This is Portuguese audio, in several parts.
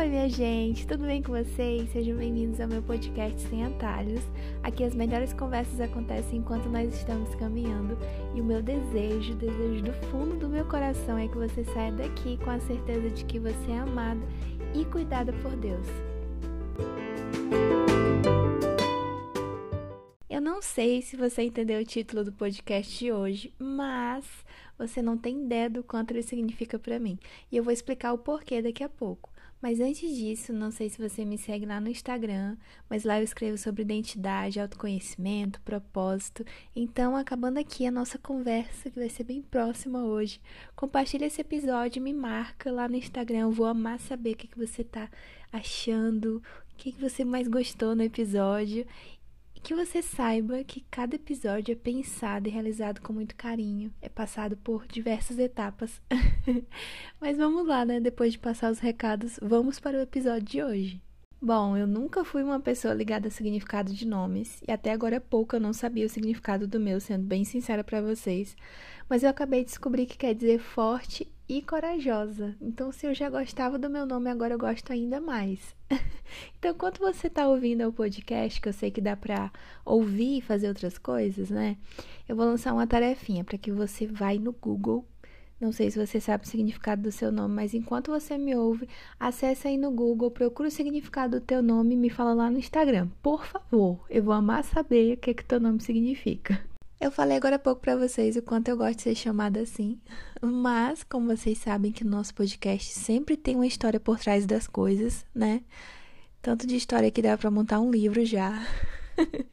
Oi, minha gente, tudo bem com vocês? Sejam bem-vindos ao meu podcast Sem Atalhos. Aqui as melhores conversas acontecem enquanto nós estamos caminhando e o meu desejo, desejo do fundo do meu coração é que você saia daqui com a certeza de que você é amada e cuidada por Deus. Eu não sei se você entendeu o título do podcast de hoje, mas você não tem ideia do quanto ele significa para mim. E eu vou explicar o porquê daqui a pouco. Mas antes disso, não sei se você me segue lá no Instagram, mas lá eu escrevo sobre identidade, autoconhecimento, propósito. Então, acabando aqui a nossa conversa, que vai ser bem próxima hoje, compartilha esse episódio, me marca lá no Instagram. Eu vou amar saber o que, que você tá achando, o que, que você mais gostou no episódio que você saiba que cada episódio é pensado e realizado com muito carinho, é passado por diversas etapas. Mas vamos lá, né? Depois de passar os recados, vamos para o episódio de hoje. Bom, eu nunca fui uma pessoa ligada a significado de nomes, e até agora há pouco eu não sabia o significado do meu, sendo bem sincera para vocês. Mas eu acabei de descobrir que quer dizer forte e corajosa. Então, se eu já gostava do meu nome, agora eu gosto ainda mais. então, quando você está ouvindo o podcast, que eu sei que dá para ouvir e fazer outras coisas, né? Eu vou lançar uma tarefinha para que você vai no Google não sei se você sabe o significado do seu nome, mas enquanto você me ouve, acesse aí no Google, procura o significado do teu nome e me fala lá no Instagram. Por favor, eu vou amar saber o que, é que teu nome significa. Eu falei agora há pouco para vocês o quanto eu gosto de ser chamada assim, mas como vocês sabem que no nosso podcast sempre tem uma história por trás das coisas, né? Tanto de história que dá para montar um livro já.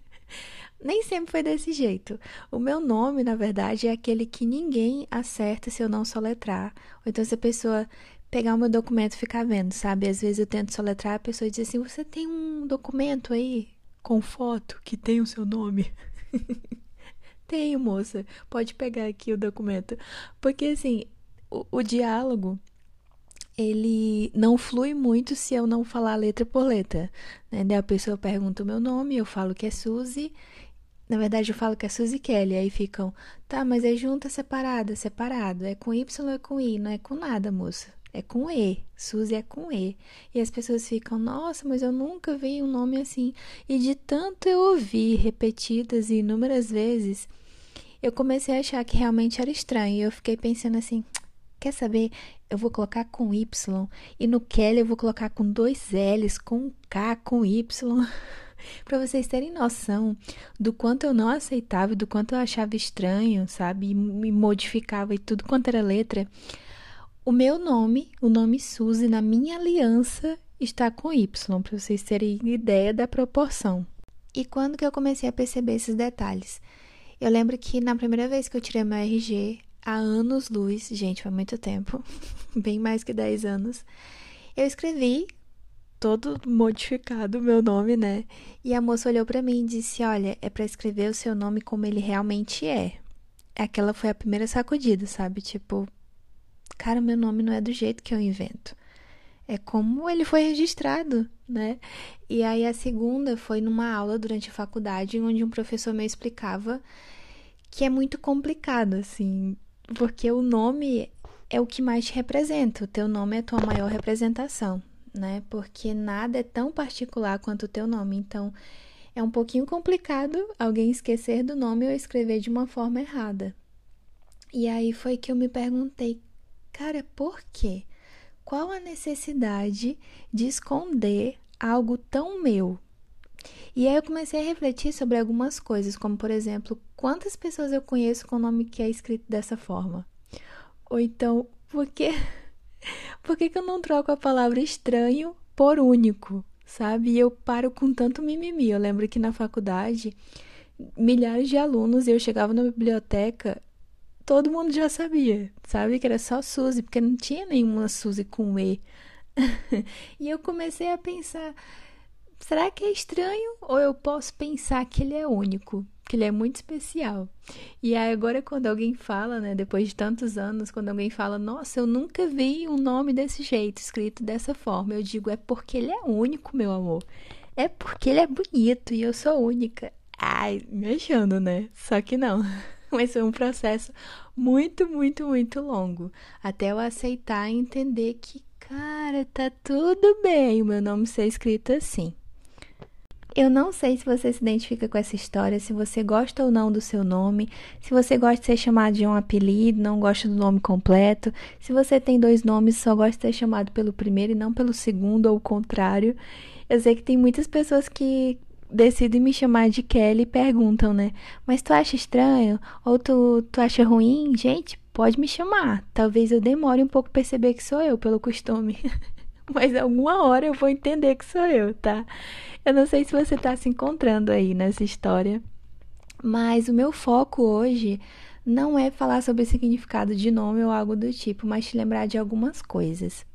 Nem sempre foi desse jeito. O meu nome, na verdade, é aquele que ninguém acerta se eu não soletrar. Ou então, se a pessoa pegar o meu documento e ficar vendo, sabe? Às vezes eu tento soletrar, a pessoa diz assim: Você tem um documento aí com foto que tem o seu nome? Tenho, moça. Pode pegar aqui o documento. Porque, assim, o, o diálogo ele não flui muito se eu não falar letra por letra. Né? Daí a pessoa pergunta o meu nome, eu falo que é Suzy na verdade, eu falo que é Suzy Kelly, aí ficam, tá, mas é junta separada, separado, é com Y, é com I, não é com nada, moça. É com E, Suzy é com E. E as pessoas ficam, nossa, mas eu nunca vi um nome assim. E de tanto eu ouvir repetidas e inúmeras vezes, eu comecei a achar que realmente era estranho. E eu fiquei pensando assim, quer saber? Eu vou colocar com Y. E no Kelly eu vou colocar com dois L's, com K, com Y. para vocês terem noção do quanto eu não aceitava, do quanto eu achava estranho, sabe? E me modificava e tudo quanto era letra. O meu nome, o nome Suzy, na minha aliança, está com Y, para vocês terem ideia da proporção. E quando que eu comecei a perceber esses detalhes? Eu lembro que na primeira vez que eu tirei meu RG, há anos luz, gente, foi muito tempo, bem mais que 10 anos, eu escrevi todo modificado o meu nome, né? E a moça olhou para mim e disse: "Olha, é para escrever o seu nome como ele realmente é". Aquela foi a primeira sacudida, sabe? Tipo, cara, meu nome não é do jeito que eu invento. É como ele foi registrado, né? E aí a segunda foi numa aula durante a faculdade, onde um professor me explicava que é muito complicado, assim, porque o nome é o que mais te representa, o teu nome é a tua maior representação né? Porque nada é tão particular quanto o teu nome. Então, é um pouquinho complicado alguém esquecer do nome ou escrever de uma forma errada. E aí foi que eu me perguntei, cara, por quê? Qual a necessidade de esconder algo tão meu? E aí eu comecei a refletir sobre algumas coisas, como por exemplo, quantas pessoas eu conheço com o nome que é escrito dessa forma? Ou então, por que por que, que eu não troco a palavra estranho por único, sabe? E eu paro com tanto mimimi. Eu lembro que na faculdade, milhares de alunos, e eu chegava na biblioteca, todo mundo já sabia, sabe? Que era só Suzy, porque não tinha nenhuma Suzy com E. e eu comecei a pensar: será que é estranho? Ou eu posso pensar que ele é único? que ele é muito especial. E aí agora quando alguém fala, né, depois de tantos anos, quando alguém fala, nossa, eu nunca vi um nome desse jeito, escrito dessa forma, eu digo, é porque ele é único, meu amor. É porque ele é bonito e eu sou única. Ai, me achando, né? Só que não. Mas foi um processo muito, muito, muito longo. Até eu aceitar e entender que, Cara, tá tudo bem o meu nome ser escrito assim. Eu não sei se você se identifica com essa história, se você gosta ou não do seu nome, se você gosta de ser chamado de um apelido, não gosta do nome completo, se você tem dois nomes, só gosta de ser chamado pelo primeiro e não pelo segundo ou o contrário. Eu sei que tem muitas pessoas que decidem me chamar de Kelly e perguntam, né? Mas tu acha estranho? Ou tu, tu acha ruim? Gente, pode me chamar. Talvez eu demore um pouco perceber que sou eu, pelo costume. Mas alguma hora eu vou entender que sou eu, tá? Eu não sei se você está se encontrando aí nessa história. Mas o meu foco hoje não é falar sobre o significado de nome ou algo do tipo, mas te lembrar de algumas coisas.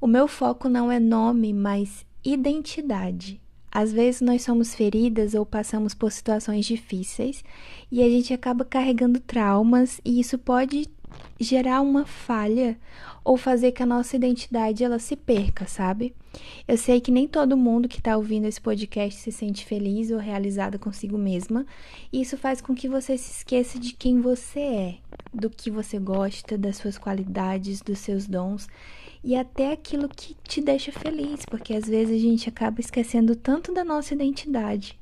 O meu foco não é nome, mas identidade. Às vezes nós somos feridas ou passamos por situações difíceis e a gente acaba carregando traumas e isso pode gerar uma falha ou fazer que a nossa identidade ela se perca, sabe? Eu sei que nem todo mundo que está ouvindo esse podcast se sente feliz ou realizada consigo mesma, e isso faz com que você se esqueça de quem você é, do que você gosta, das suas qualidades, dos seus dons e até aquilo que te deixa feliz, porque às vezes a gente acaba esquecendo tanto da nossa identidade,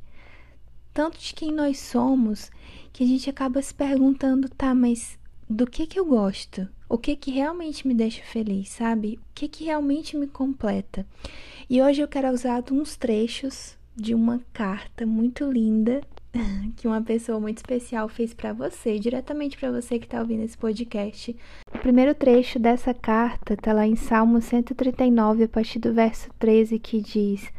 tanto de quem nós somos, que a gente acaba se perguntando, tá, mas do que que eu gosto? O que que realmente me deixa feliz, sabe? O que que realmente me completa? E hoje eu quero usar uns trechos de uma carta muito linda que uma pessoa muito especial fez para você, diretamente para você que está ouvindo esse podcast. O primeiro trecho dessa carta está lá em Salmo 139, a partir do verso 13, que diz: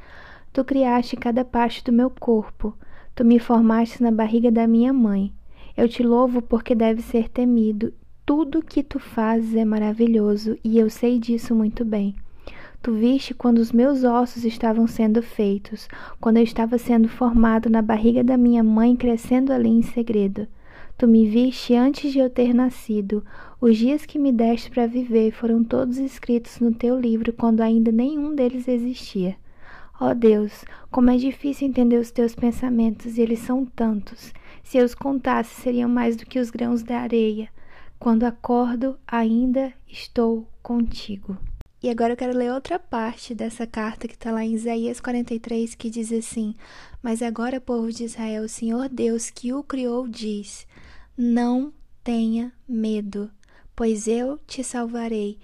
Tu criaste cada parte do meu corpo, tu me formaste na barriga da minha mãe. Eu te louvo porque deve ser temido. Tudo que tu fazes é maravilhoso e eu sei disso muito bem. Tu viste quando os meus ossos estavam sendo feitos, quando eu estava sendo formado na barriga da minha mãe, crescendo ali em segredo. Tu me viste antes de eu ter nascido. Os dias que me deste para viver foram todos escritos no teu livro quando ainda nenhum deles existia. Ó oh Deus, como é difícil entender os teus pensamentos, e eles são tantos. Se eu os contasse, seriam mais do que os grãos da areia. Quando acordo, ainda estou contigo. E agora eu quero ler outra parte dessa carta que está lá em Isaías 43, que diz assim: Mas agora, povo de Israel, o Senhor Deus que o criou diz: Não tenha medo, pois eu te salvarei.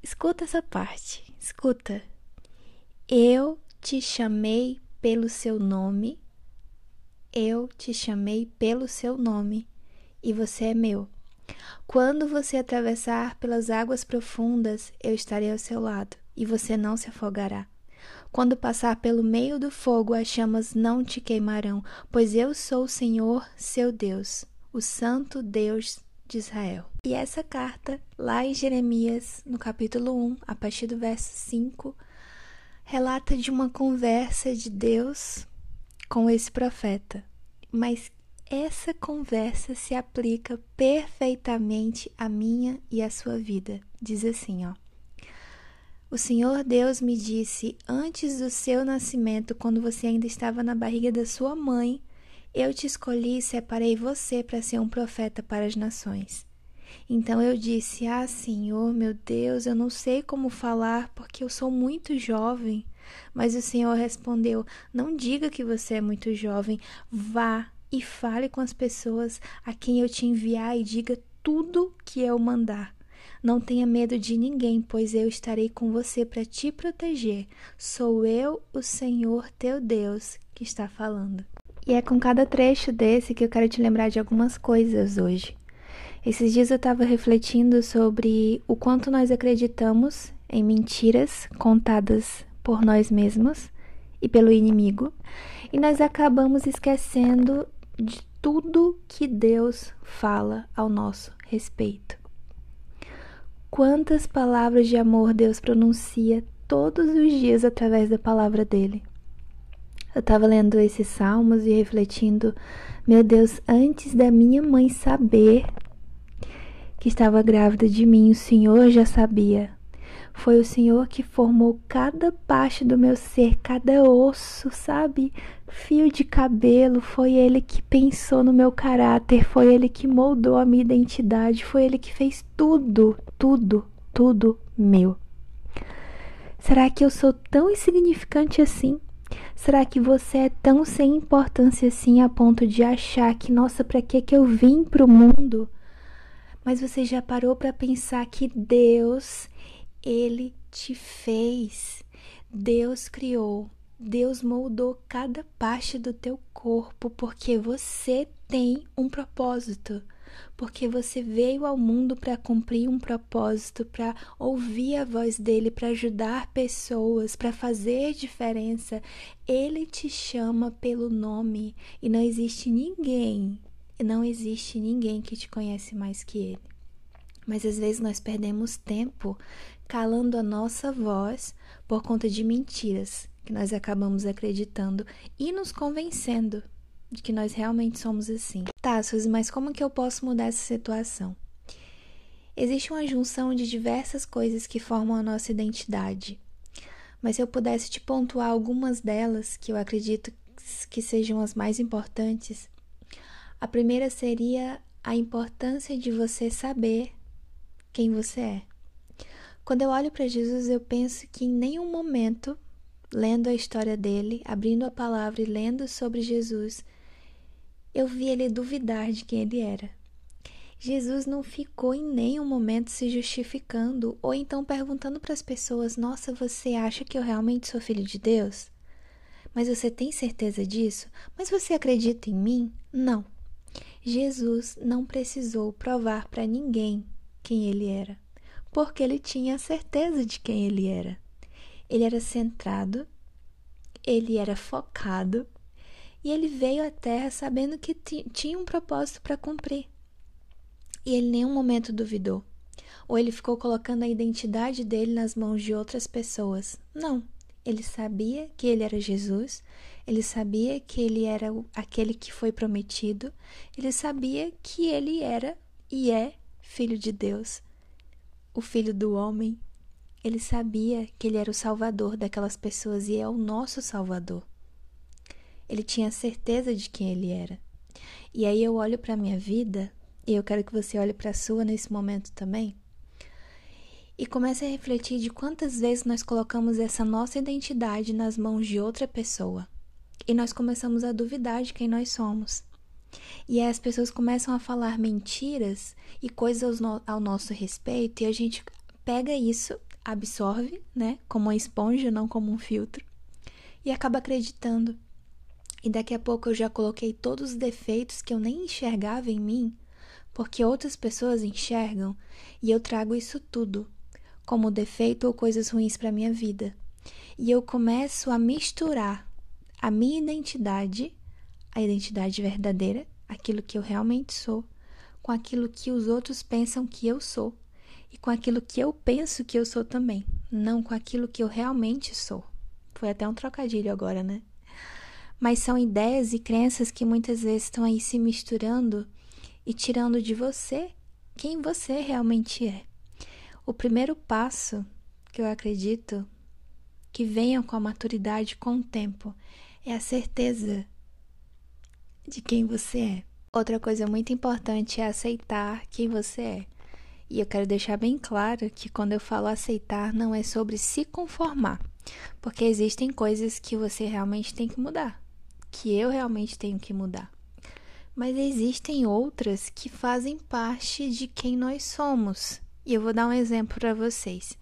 Escuta essa parte, escuta. Eu te chamei pelo seu nome, eu te chamei pelo seu nome, e você é meu. Quando você atravessar pelas águas profundas, eu estarei ao seu lado, e você não se afogará. Quando passar pelo meio do fogo, as chamas não te queimarão, pois eu sou o Senhor, seu Deus, o Santo Deus de Israel. E essa carta, lá em Jeremias, no capítulo 1, a partir do verso 5, relata de uma conversa de Deus com esse profeta, mas essa conversa se aplica perfeitamente à minha e à sua vida. Diz assim, ó. O Senhor Deus me disse antes do seu nascimento, quando você ainda estava na barriga da sua mãe, eu te escolhi e separei você para ser um profeta para as nações. Então eu disse: Ah, Senhor, meu Deus, eu não sei como falar porque eu sou muito jovem. Mas o Senhor respondeu: Não diga que você é muito jovem, vá e fale com as pessoas a quem eu te enviar e diga tudo que eu mandar. Não tenha medo de ninguém, pois eu estarei com você para te proteger. Sou eu, o Senhor teu Deus, que está falando. E é com cada trecho desse que eu quero te lembrar de algumas coisas hoje. Esses dias eu estava refletindo sobre o quanto nós acreditamos em mentiras contadas por nós mesmos e pelo inimigo, e nós acabamos esquecendo de tudo que Deus fala ao nosso respeito. Quantas palavras de amor Deus pronuncia todos os dias através da palavra dele. Eu estava lendo esses salmos e refletindo, meu Deus, antes da minha mãe saber que estava grávida de mim, o Senhor já sabia. Foi o Senhor que formou cada parte do meu ser, cada osso, sabe? Fio de cabelo. Foi Ele que pensou no meu caráter. Foi Ele que moldou a minha identidade. Foi Ele que fez tudo, tudo, tudo meu. Será que eu sou tão insignificante assim? Será que você é tão sem importância assim a ponto de achar que, nossa, para que que eu vim pro mundo? Mas você já parou para pensar que Deus, ele te fez. Deus criou, Deus moldou cada parte do teu corpo porque você tem um propósito porque você veio ao mundo para cumprir um propósito, para ouvir a voz dele, para ajudar pessoas, para fazer diferença. Ele te chama pelo nome e não existe ninguém, não existe ninguém que te conhece mais que ele. Mas às vezes nós perdemos tempo calando a nossa voz por conta de mentiras que nós acabamos acreditando e nos convencendo de que nós realmente somos assim. Tá, Suzy, mas como que eu posso mudar essa situação? Existe uma junção de diversas coisas que formam a nossa identidade. Mas se eu pudesse te pontuar algumas delas, que eu acredito que sejam as mais importantes, a primeira seria a importância de você saber quem você é. Quando eu olho para Jesus, eu penso que em nenhum momento, lendo a história dele, abrindo a palavra e lendo sobre Jesus, eu vi ele duvidar de quem ele era. Jesus não ficou em nenhum momento se justificando ou então perguntando para as pessoas: Nossa, você acha que eu realmente sou filho de Deus? Mas você tem certeza disso? Mas você acredita em mim? Não. Jesus não precisou provar para ninguém quem ele era, porque ele tinha certeza de quem ele era. Ele era centrado, ele era focado e ele veio à Terra sabendo que tinha um propósito para cumprir. E ele em nenhum momento duvidou. Ou ele ficou colocando a identidade dele nas mãos de outras pessoas. Não. Ele sabia que ele era Jesus, ele sabia que ele era aquele que foi prometido, ele sabia que ele era e é filho de Deus, o filho do homem. Ele sabia que ele era o salvador daquelas pessoas e é o nosso salvador. Ele tinha certeza de quem ele era. E aí eu olho para minha vida, e eu quero que você olhe para a sua nesse momento também, e comece a refletir de quantas vezes nós colocamos essa nossa identidade nas mãos de outra pessoa. E nós começamos a duvidar de quem nós somos. E aí as pessoas começam a falar mentiras e coisas ao nosso respeito, e a gente pega isso, absorve, né, como uma esponja, não como um filtro, e acaba acreditando. E daqui a pouco eu já coloquei todos os defeitos que eu nem enxergava em mim, porque outras pessoas enxergam, e eu trago isso tudo como defeito ou coisas ruins para minha vida. E eu começo a misturar a minha identidade, a identidade verdadeira, aquilo que eu realmente sou, com aquilo que os outros pensam que eu sou e com aquilo que eu penso que eu sou também, não com aquilo que eu realmente sou. Foi até um trocadilho agora, né? mas são ideias e crenças que muitas vezes estão aí se misturando e tirando de você quem você realmente é. O primeiro passo que eu acredito que venha com a maturidade com o tempo é a certeza de quem você é. Outra coisa muito importante é aceitar quem você é. E eu quero deixar bem claro que quando eu falo aceitar, não é sobre se conformar, porque existem coisas que você realmente tem que mudar que eu realmente tenho que mudar. Mas existem outras que fazem parte de quem nós somos. E eu vou dar um exemplo para vocês.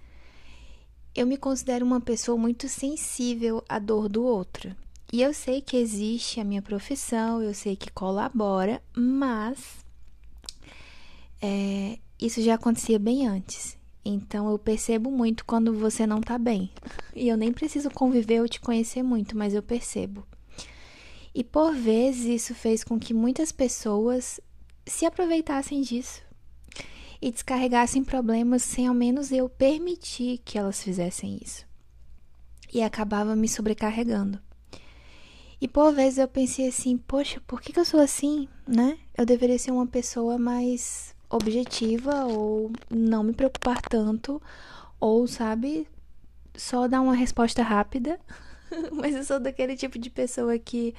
Eu me considero uma pessoa muito sensível à dor do outro. E eu sei que existe a minha profissão, eu sei que colabora, mas é, isso já acontecia bem antes. Então eu percebo muito quando você não tá bem. E eu nem preciso conviver ou te conhecer muito, mas eu percebo. E por vezes isso fez com que muitas pessoas se aproveitassem disso e descarregassem problemas sem ao menos eu permitir que elas fizessem isso. E acabava me sobrecarregando. E por vezes eu pensei assim, poxa, por que, que eu sou assim, né? Eu deveria ser uma pessoa mais objetiva ou não me preocupar tanto ou, sabe, só dar uma resposta rápida mas eu sou daquele tipo de pessoa que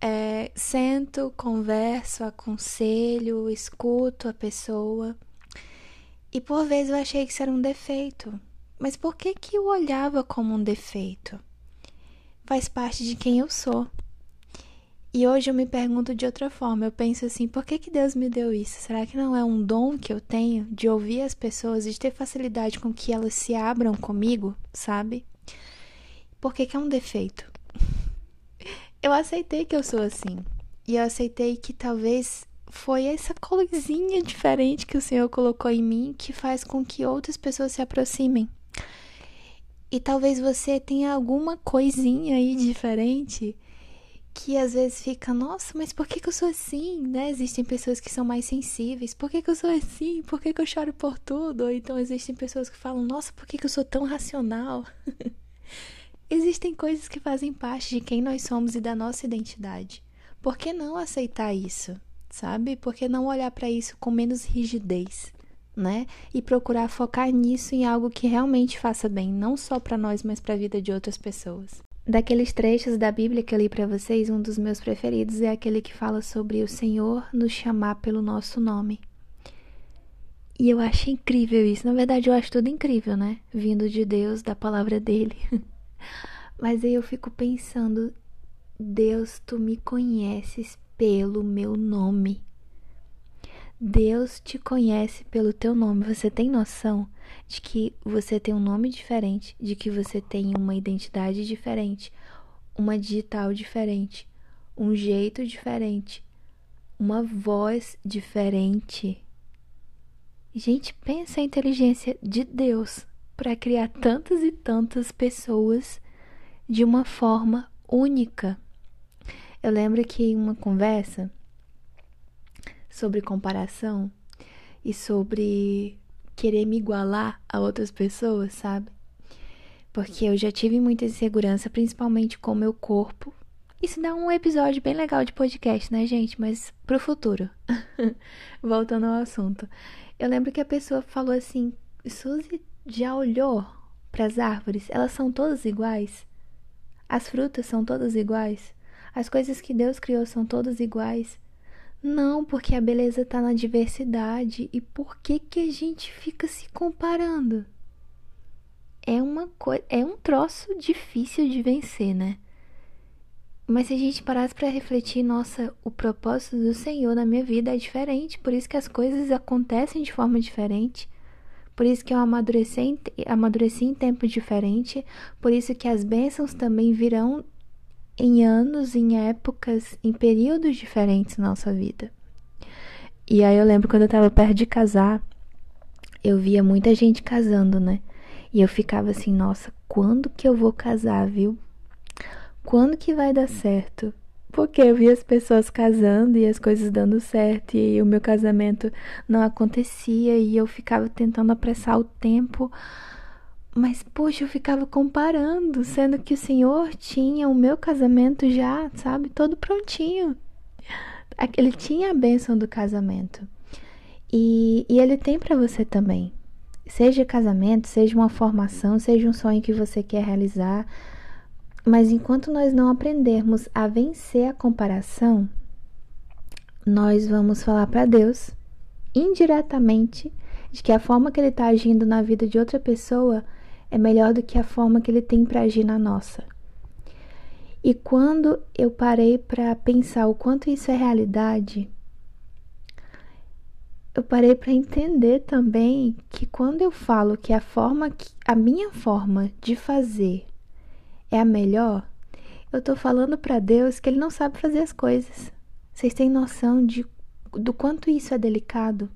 é, sento, converso, aconselho, escuto a pessoa. E por vezes eu achei que isso era um defeito. mas por que que eu olhava como um defeito? Faz parte de quem eu sou. E hoje eu me pergunto de outra forma. Eu penso assim: por que, que Deus me deu isso? Será que não é um dom que eu tenho de ouvir as pessoas e de ter facilidade com que elas se abram comigo, sabe? Por que, que é um defeito? Eu aceitei que eu sou assim. E eu aceitei que talvez foi essa coisinha diferente que o Senhor colocou em mim que faz com que outras pessoas se aproximem. E talvez você tenha alguma coisinha aí diferente que às vezes fica, nossa, mas por que, que eu sou assim, né? Existem pessoas que são mais sensíveis, por que, que eu sou assim? Por que, que eu choro por tudo? Ou então existem pessoas que falam, nossa, por que, que eu sou tão racional? existem coisas que fazem parte de quem nós somos e da nossa identidade. Por que não aceitar isso? Sabe? Por que não olhar para isso com menos rigidez? Né? E procurar focar nisso em algo que realmente faça bem, não só para nós, mas para a vida de outras pessoas. Daqueles trechos da Bíblia que eu li para vocês, um dos meus preferidos é aquele que fala sobre o Senhor nos chamar pelo nosso nome. E eu acho incrível isso. Na verdade, eu acho tudo incrível, né? Vindo de Deus, da palavra dele. Mas aí eu fico pensando, Deus, tu me conheces pelo meu nome. Deus te conhece pelo teu nome. Você tem noção de que você tem um nome diferente, de que você tem uma identidade diferente, uma digital diferente, um jeito diferente, uma voz diferente. Gente, pensa a inteligência de Deus para criar tantas e tantas pessoas de uma forma única. Eu lembro que em uma conversa sobre comparação e sobre querer me igualar a outras pessoas, sabe? Porque eu já tive muita insegurança, principalmente com o meu corpo. Isso dá um episódio bem legal de podcast, né, gente? Mas pro futuro. Voltando ao assunto. Eu lembro que a pessoa falou assim: Suzy já olhou para as árvores? Elas são todas iguais? As frutas são todas iguais? As coisas que Deus criou são todas iguais? Não, porque a beleza está na diversidade. E por que que a gente fica se comparando? É uma coisa, é um troço difícil de vencer, né? Mas se a gente parasse para refletir, nossa, o propósito do Senhor na minha vida é diferente, por isso que as coisas acontecem de forma diferente. Por isso que eu amadureci amadureci em tempo diferente, por isso que as bênçãos também virão em anos, em épocas, em períodos diferentes na nossa vida. E aí eu lembro quando eu tava perto de casar, eu via muita gente casando, né? E eu ficava assim, nossa, quando que eu vou casar, viu? Quando que vai dar certo? Porque eu via as pessoas casando e as coisas dando certo e o meu casamento não acontecia e eu ficava tentando apressar o tempo mas, poxa, eu ficava comparando, sendo que o Senhor tinha o meu casamento já, sabe, todo prontinho. Ele tinha a bênção do casamento. E, e ele tem para você também. Seja casamento, seja uma formação, seja um sonho que você quer realizar. Mas enquanto nós não aprendermos a vencer a comparação, nós vamos falar para Deus, indiretamente, de que a forma que ele está agindo na vida de outra pessoa é melhor do que a forma que ele tem para agir na nossa. E quando eu parei para pensar o quanto isso é realidade, eu parei para entender também que quando eu falo que a forma que a minha forma de fazer é a melhor, eu estou falando para Deus que ele não sabe fazer as coisas. Vocês têm noção de do quanto isso é delicado?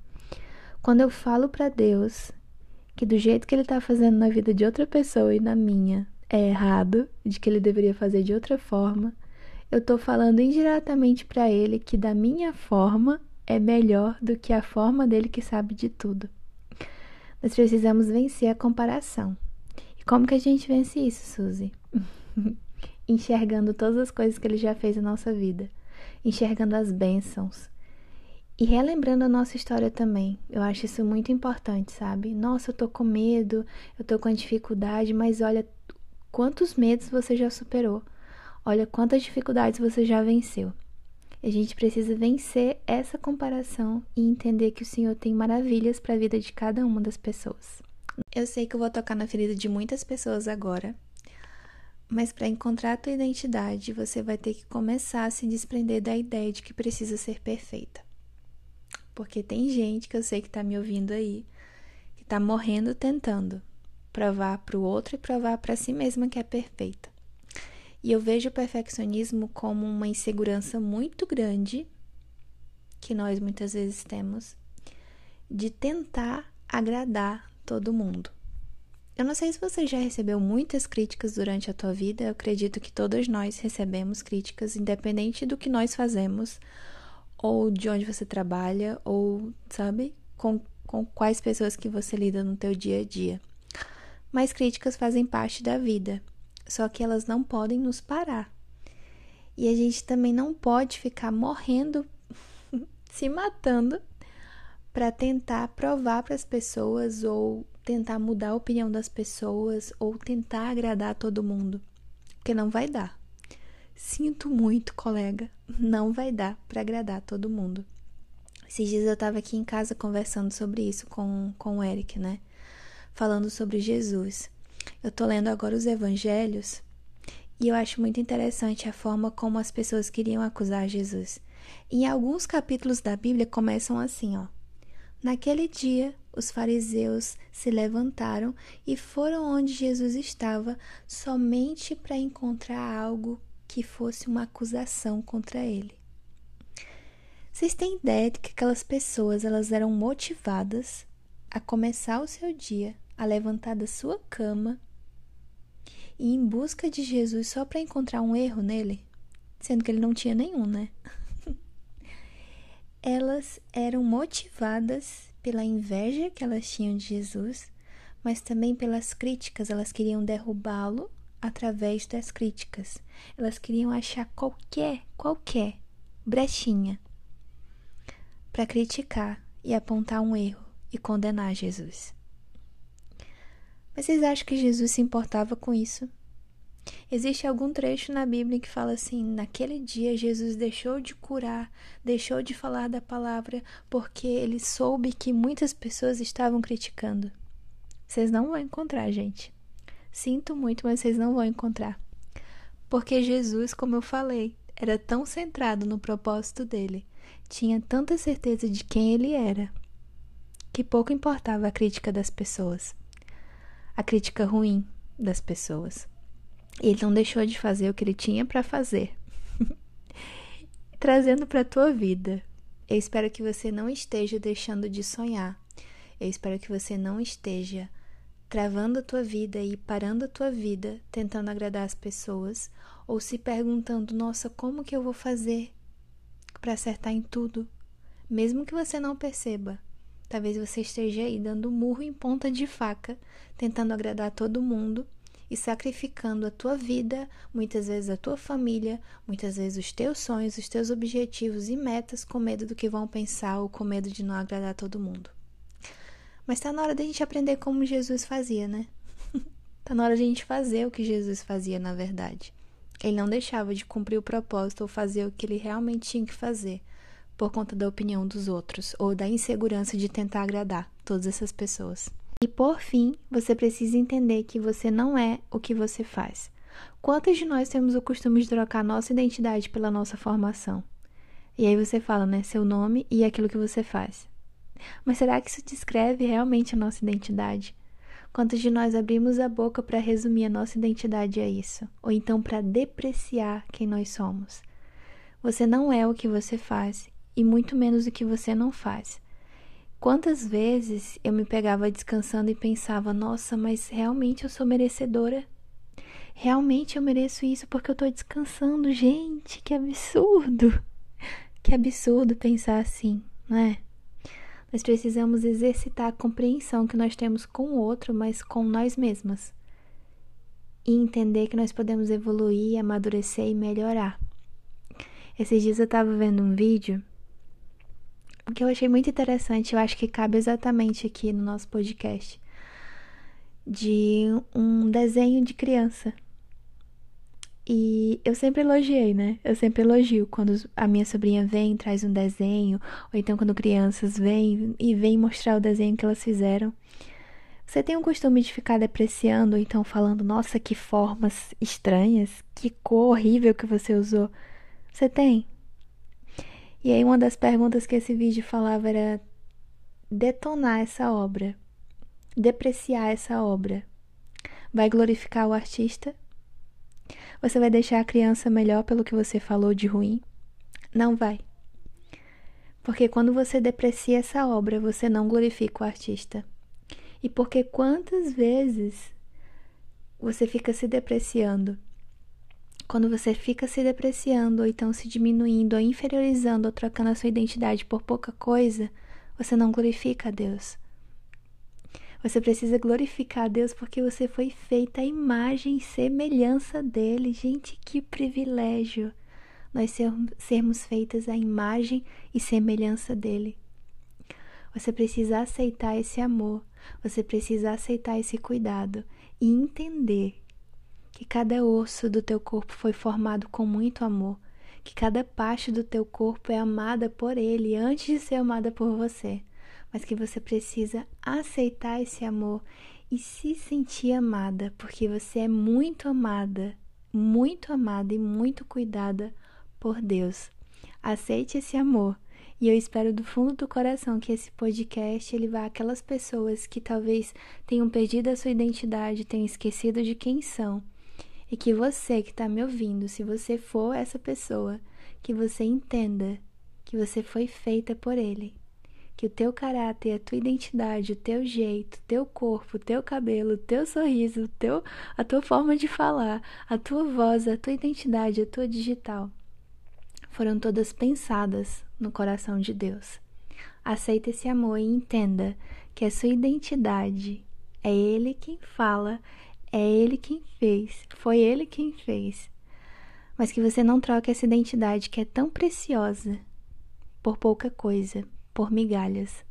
Quando eu falo para Deus que do jeito que ele tá fazendo na vida de outra pessoa e na minha é errado, de que ele deveria fazer de outra forma, eu tô falando indiretamente para ele que da minha forma é melhor do que a forma dele que sabe de tudo. Nós precisamos vencer a comparação. E como que a gente vence isso, Suzy? enxergando todas as coisas que ele já fez na nossa vida, enxergando as bênçãos, e relembrando a nossa história também, eu acho isso muito importante, sabe? Nossa, eu tô com medo, eu tô com dificuldade, mas olha quantos medos você já superou. Olha quantas dificuldades você já venceu. A gente precisa vencer essa comparação e entender que o Senhor tem maravilhas para a vida de cada uma das pessoas. Eu sei que eu vou tocar na ferida de muitas pessoas agora, mas para encontrar a tua identidade, você vai ter que começar a se desprender da ideia de que precisa ser perfeita. Porque tem gente que eu sei que tá me ouvindo aí, que tá morrendo tentando provar para o outro e provar para si mesma que é perfeita. E eu vejo o perfeccionismo como uma insegurança muito grande que nós muitas vezes temos de tentar agradar todo mundo. Eu não sei se você já recebeu muitas críticas durante a tua vida, eu acredito que todos nós recebemos críticas, independente do que nós fazemos, ou de onde você trabalha, ou, sabe, com, com quais pessoas que você lida no teu dia a dia. Mas críticas fazem parte da vida, só que elas não podem nos parar. E a gente também não pode ficar morrendo, se matando, para tentar provar para as pessoas ou tentar mudar a opinião das pessoas ou tentar agradar todo mundo, porque não vai dar. Sinto muito, colega, não vai dar para agradar todo mundo. Esses dias eu estava aqui em casa conversando sobre isso com, com o Eric, né? Falando sobre Jesus. Eu tô lendo agora os evangelhos e eu acho muito interessante a forma como as pessoas queriam acusar Jesus. Em alguns capítulos da Bíblia começam assim, ó. Naquele dia, os fariseus se levantaram e foram onde Jesus estava somente para encontrar algo que fosse uma acusação contra ele. Vocês têm ideia de que aquelas pessoas elas eram motivadas a começar o seu dia, a levantar da sua cama e em busca de Jesus só para encontrar um erro nele, sendo que ele não tinha nenhum, né? elas eram motivadas pela inveja que elas tinham de Jesus, mas também pelas críticas, elas queriam derrubá-lo através das críticas. Elas queriam achar qualquer, qualquer brechinha para criticar e apontar um erro e condenar Jesus. Mas vocês acham que Jesus se importava com isso? Existe algum trecho na Bíblia que fala assim: naquele dia Jesus deixou de curar, deixou de falar da palavra, porque ele soube que muitas pessoas estavam criticando. Vocês não vão encontrar, gente. Sinto muito, mas vocês não vão encontrar. Porque Jesus, como eu falei, era tão centrado no propósito dele, tinha tanta certeza de quem ele era, que pouco importava a crítica das pessoas, a crítica ruim das pessoas. Ele não deixou de fazer o que ele tinha para fazer. Trazendo para a tua vida. Eu espero que você não esteja deixando de sonhar. Eu espero que você não esteja travando a tua vida e parando a tua vida tentando agradar as pessoas ou se perguntando: "Nossa, como que eu vou fazer para acertar em tudo?" Mesmo que você não perceba, talvez você esteja aí dando murro em ponta de faca, tentando agradar todo mundo e sacrificando a tua vida, muitas vezes a tua família, muitas vezes os teus sonhos, os teus objetivos e metas com medo do que vão pensar ou com medo de não agradar todo mundo. Mas tá na hora da gente aprender como Jesus fazia, né? tá na hora de a gente fazer o que Jesus fazia, na verdade. Ele não deixava de cumprir o propósito ou fazer o que ele realmente tinha que fazer por conta da opinião dos outros ou da insegurança de tentar agradar todas essas pessoas. E por fim, você precisa entender que você não é o que você faz. Quantos de nós temos o costume de trocar nossa identidade pela nossa formação? E aí você fala, né, seu nome e aquilo que você faz. Mas será que isso descreve realmente a nossa identidade? Quantos de nós abrimos a boca para resumir a nossa identidade a isso? Ou então para depreciar quem nós somos? Você não é o que você faz, e muito menos o que você não faz. Quantas vezes eu me pegava descansando e pensava: nossa, mas realmente eu sou merecedora? Realmente eu mereço isso porque eu tô descansando? Gente, que absurdo! Que absurdo pensar assim, não é? Nós precisamos exercitar a compreensão que nós temos com o outro, mas com nós mesmas. E entender que nós podemos evoluir, amadurecer e melhorar. Esses dias eu tava vendo um vídeo que eu achei muito interessante, eu acho que cabe exatamente aqui no nosso podcast, de um desenho de criança. E eu sempre elogiei, né? Eu sempre elogio quando a minha sobrinha vem, traz um desenho, ou então quando crianças vêm e vêm mostrar o desenho que elas fizeram. Você tem o costume de ficar depreciando ou então falando, nossa, que formas estranhas, que cor horrível que você usou? Você tem? E aí, uma das perguntas que esse vídeo falava era detonar essa obra, depreciar essa obra. Vai glorificar o artista? Você vai deixar a criança melhor pelo que você falou de ruim? Não vai. Porque quando você deprecia essa obra, você não glorifica o artista. E porque quantas vezes você fica se depreciando? Quando você fica se depreciando, ou então se diminuindo, ou inferiorizando, ou trocando a sua identidade por pouca coisa, você não glorifica a Deus. Você precisa glorificar a Deus porque você foi feita a imagem e semelhança dele. Gente, que privilégio nós sermos feitas a imagem e semelhança dele. Você precisa aceitar esse amor, você precisa aceitar esse cuidado e entender que cada osso do teu corpo foi formado com muito amor, que cada parte do teu corpo é amada por ele antes de ser amada por você, mas que você precisa aceitar esse amor e se sentir amada, porque você é muito amada, muito amada e muito cuidada por Deus. Aceite esse amor e eu espero do fundo do coração que esse podcast ele vá àquelas pessoas que talvez tenham perdido a sua identidade, tenham esquecido de quem são. E que você que está me ouvindo, se você for essa pessoa, que você entenda que você foi feita por Ele. Que o teu caráter, a tua identidade, o teu jeito, o teu corpo, o teu cabelo, o teu sorriso, teu, a tua forma de falar, a tua voz, a tua identidade, a tua digital foram todas pensadas no coração de Deus. Aceite esse amor e entenda que a sua identidade é Ele quem fala, é Ele quem fez, foi Ele quem fez. Mas que você não troque essa identidade que é tão preciosa por pouca coisa, por migalhas.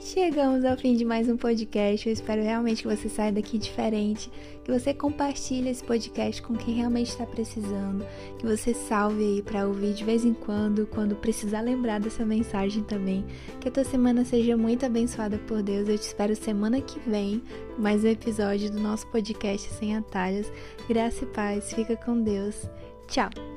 Chegamos ao fim de mais um podcast. Eu espero realmente que você saia daqui diferente, que você compartilhe esse podcast com quem realmente está precisando, que você salve aí para ouvir de vez em quando, quando precisar lembrar dessa mensagem também. Que a tua semana seja muito abençoada por Deus. Eu te espero semana que vem, mais um episódio do nosso podcast Sem Atalhos. Graça e paz. Fica com Deus. Tchau.